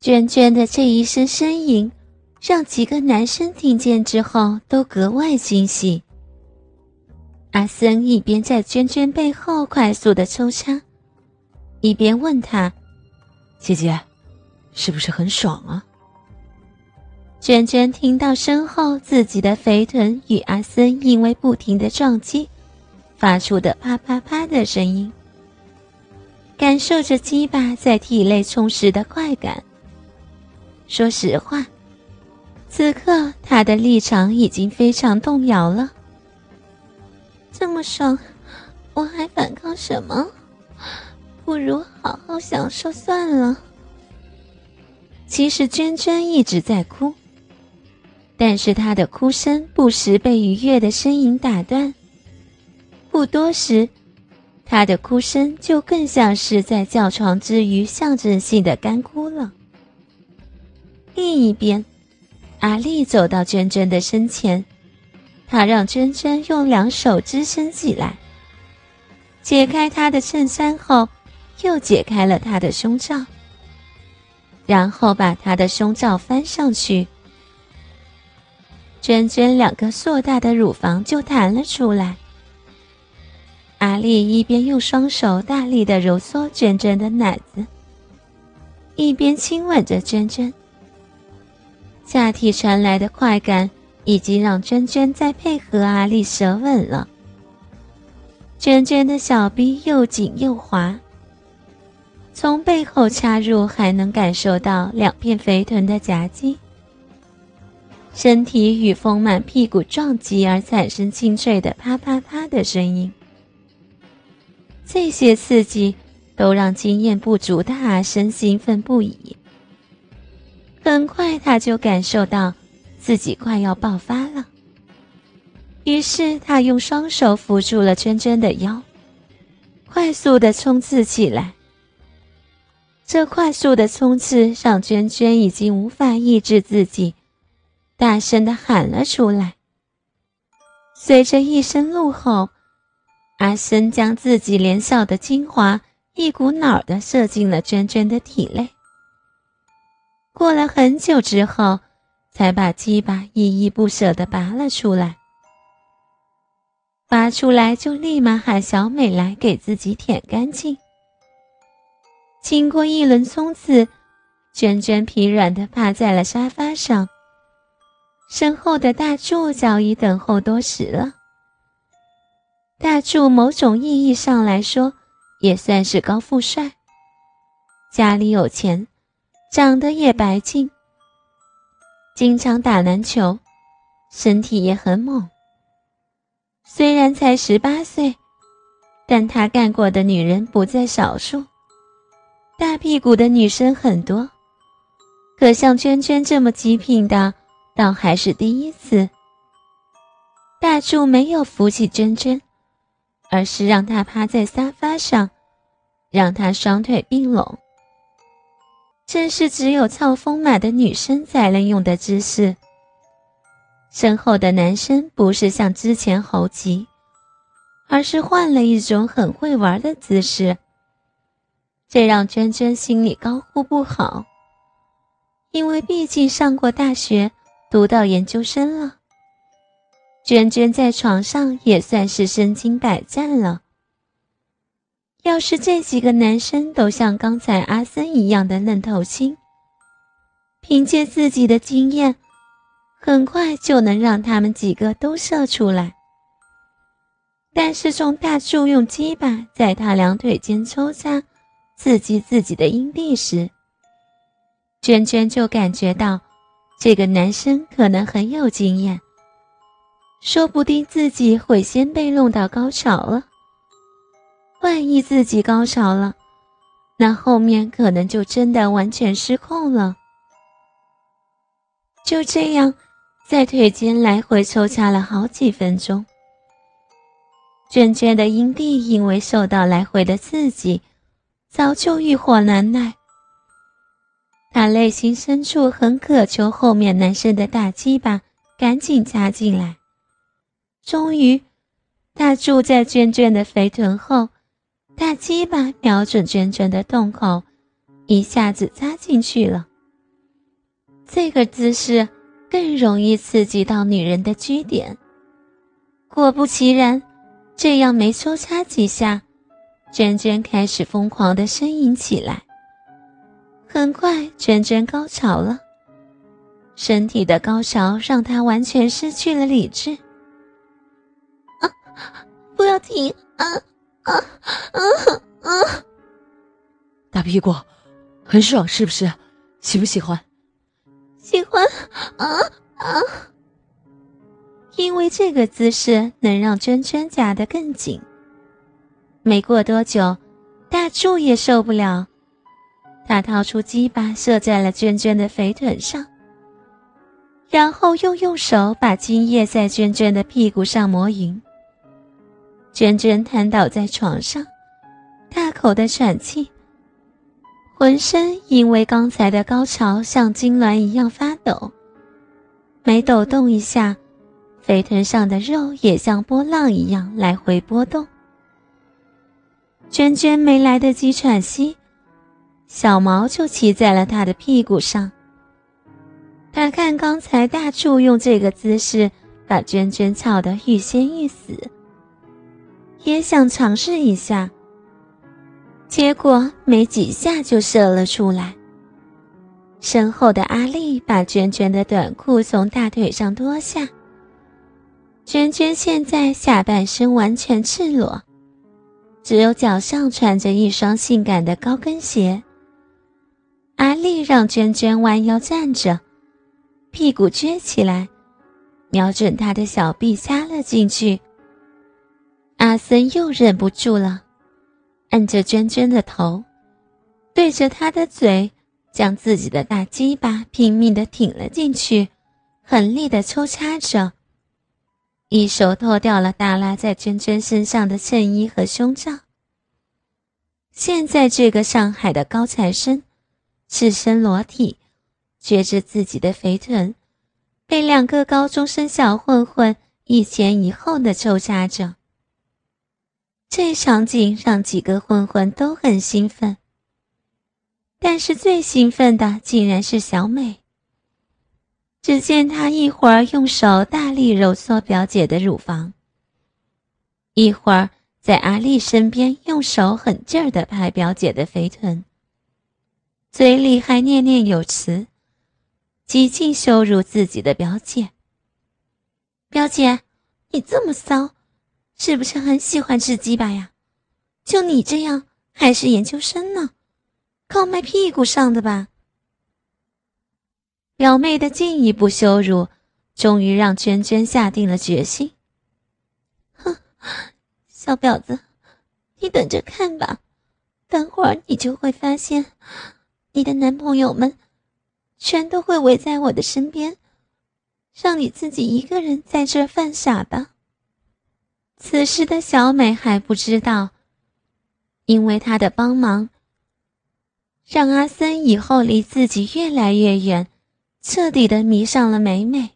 娟娟的这一声呻吟，让几个男生听见之后都格外惊喜。阿森一边在娟娟背后快速的抽插，一边问她：“姐姐，是不是很爽啊？”娟娟听到身后自己的肥臀与阿森因为不停的撞击，发出的啪啪啪的声音，感受着鸡巴在体内充实的快感。说实话，此刻他的立场已经非常动摇了。这么爽，我还反抗什么？不如好好享受算了。其实娟娟一直在哭，但是她的哭声不时被愉悦的声音打断。不多时，她的哭声就更像是在叫床之余象征性的干哭了。另一边，阿丽走到娟娟的身前，她让娟娟用两手支撑起来，解开她的衬衫后，又解开了她的胸罩，然后把她的胸罩翻上去，娟娟两个硕大的乳房就弹了出来。阿丽一边用双手大力的揉搓娟娟的奶子，一边亲吻着娟娟。下体传来的快感，已经让娟娟在配合阿丽舌吻了。娟娟的小臂又紧又滑，从背后插入，还能感受到两片肥臀的夹击，身体与丰满屁股撞击而产生清脆的啪啪啪的声音。这些刺激都让经验不足的阿生兴奋不已。很快，他就感受到自己快要爆发了。于是，他用双手扶住了娟娟的腰，快速的冲刺起来。这快速的冲刺让娟娟已经无法抑制自己，大声的喊了出来。随着一声怒吼，阿森将自己连笑的精华一股脑的射进了娟娟的体内。过了很久之后，才把鸡巴依依不舍地拔了出来。拔出来就立马喊小美来给自己舔干净。经过一轮冲刺，娟娟疲软地趴在了沙发上。身后的大柱早已等候多时了。大柱某种意义上来说，也算是高富帅，家里有钱。长得也白净，经常打篮球，身体也很猛。虽然才十八岁，但他干过的女人不在少数，大屁股的女生很多。可像娟娟这么极品的，倒还是第一次。大柱没有扶起娟娟，而是让她趴在沙发上，让她双腿并拢。正是只有操丰满的女生才能用的姿势。身后的男生不是像之前猴急，而是换了一种很会玩的姿势。这让娟娟心里高呼不好，因为毕竟上过大学，读到研究生了。娟娟在床上也算是身经百战了。要是这几个男生都像刚才阿森一样的愣头青，凭借自己的经验，很快就能让他们几个都射出来。但是从大柱用鸡巴在他两腿间抽插，刺激自己的阴蒂时，娟娟就感觉到这个男生可能很有经验，说不定自己会先被弄到高潮了。万一自己高潮了，那后面可能就真的完全失控了。就这样，在腿间来回抽插了好几分钟。娟娟的阴蒂因为受到来回的刺激，早就欲火难耐。她内心深处很渴求后面男生的大鸡巴赶紧插进来。终于，他住在娟娟的肥臀后。大鸡巴瞄准娟娟的洞口，一下子扎进去了。这个姿势更容易刺激到女人的居点。果不其然，这样没抽插几下，娟娟开始疯狂的呻吟起来。很快，娟娟高潮了，身体的高潮让她完全失去了理智。啊！不要停！啊啊啊啊！大屁股，很爽是不是？喜不喜欢？喜欢！啊啊！因为这个姿势能让娟娟夹得更紧。没过多久，大柱也受不了。他掏出鸡巴射在了娟娟的肥臀上，然后又用手把精液在娟娟的屁股上磨匀。娟娟瘫倒在床上，大口的喘气，浑身因为刚才的高潮像痉挛一样发抖。每抖动一下，肥臀上的肉也像波浪一样来回波动。娟娟没来得及喘息。小毛就骑在了他的屁股上。他看刚才大柱用这个姿势把娟娟操得欲仙欲死，也想尝试一下。结果没几下就射了出来。身后的阿丽把娟娟的短裤从大腿上脱下，娟娟现在下半身完全赤裸，只有脚上穿着一双性感的高跟鞋。阿丽让娟娟弯腰站着，屁股撅起来，瞄准她的小臂插了进去。阿森又忍不住了，按着娟娟的头，对着她的嘴，将自己的大鸡巴拼命的挺了进去，狠力的抽插着，一手脱掉了耷拉在娟娟身上的衬衣和胸罩。现在这个上海的高材生。赤身裸体，撅着自己的肥臀，被两个高中生小混混一前一后的抽插着。这场景让几个混混都很兴奋，但是最兴奋的竟然是小美。只见她一会儿用手大力揉搓表姐的乳房，一会儿在阿丽身边用手狠劲儿的拍表姐的肥臀。嘴里还念念有词，极尽羞辱自己的表姐。表姐，你这么骚，是不是很喜欢吃鸡巴呀？就你这样，还是研究生呢？靠卖屁股上的吧？表妹的进一步羞辱，终于让娟娟下定了决心。哼，小婊子，你等着看吧，等会儿你就会发现。你的男朋友们，全都会围在我的身边，让你自己一个人在这犯傻的。此时的小美还不知道，因为他的帮忙，让阿森以后离自己越来越远，彻底的迷上了美美。